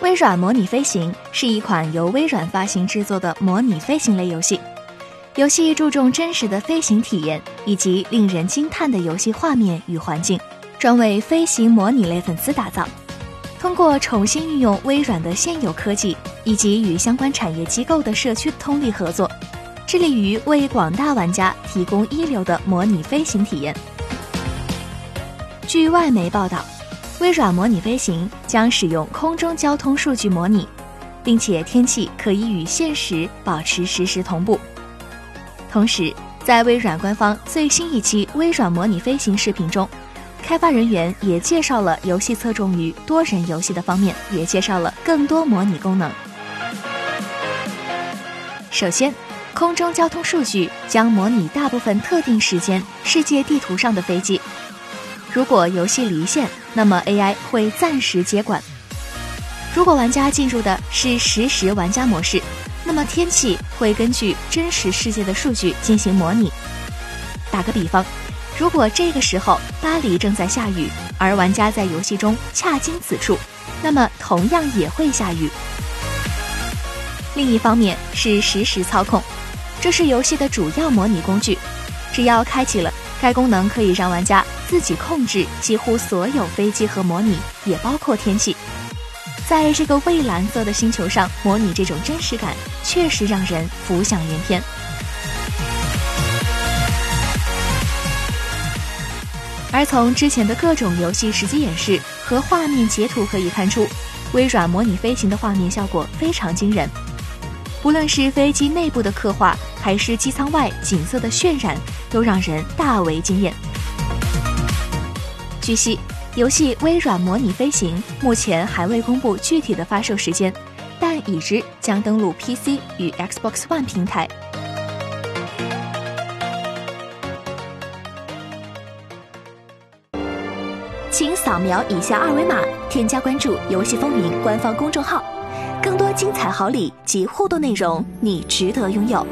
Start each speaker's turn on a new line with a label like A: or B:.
A: 微软模拟飞行是一款由微软发行制作的模拟飞行类游戏。游戏注重真实的飞行体验以及令人惊叹的游戏画面与环境，专为飞行模拟类粉丝打造。通过重新运用微软的现有科技以及与相关产业机构的社区通力合作，致力于为广大玩家提供一流的模拟飞行体验。据外媒报道。微软模拟飞行将使用空中交通数据模拟，并且天气可以与现实保持实时同步。同时，在微软官方最新一期微软模拟飞行视频中，开发人员也介绍了游戏侧重于多人游戏的方面，也介绍了更多模拟功能。首先，空中交通数据将模拟大部分特定时间世界地图上的飞机。如果游戏离线，那么 AI 会暂时接管。如果玩家进入的是实时玩家模式，那么天气会根据真实世界的数据进行模拟。打个比方，如果这个时候巴黎正在下雨，而玩家在游戏中恰经此处，那么同样也会下雨。另一方面是实时操控，这是游戏的主要模拟工具。只要开启了该功能，可以让玩家。自己控制几乎所有飞机和模拟，也包括天气。在这个蔚蓝色的星球上模拟这种真实感，确实让人浮想联翩。而从之前的各种游戏实际演示和画面截图可以看出，微软模拟飞行的画面效果非常惊人。不论是飞机内部的刻画，还是机舱外景色的渲染，都让人大为惊艳。据悉，游戏《微软模拟飞行》目前还未公布具体的发售时间，但已知将登陆 PC 与 Xbox One 平台。请扫描以下二维码，添加关注“游戏风云”官方公众号，更多精彩好礼及互动内容，你值得拥有。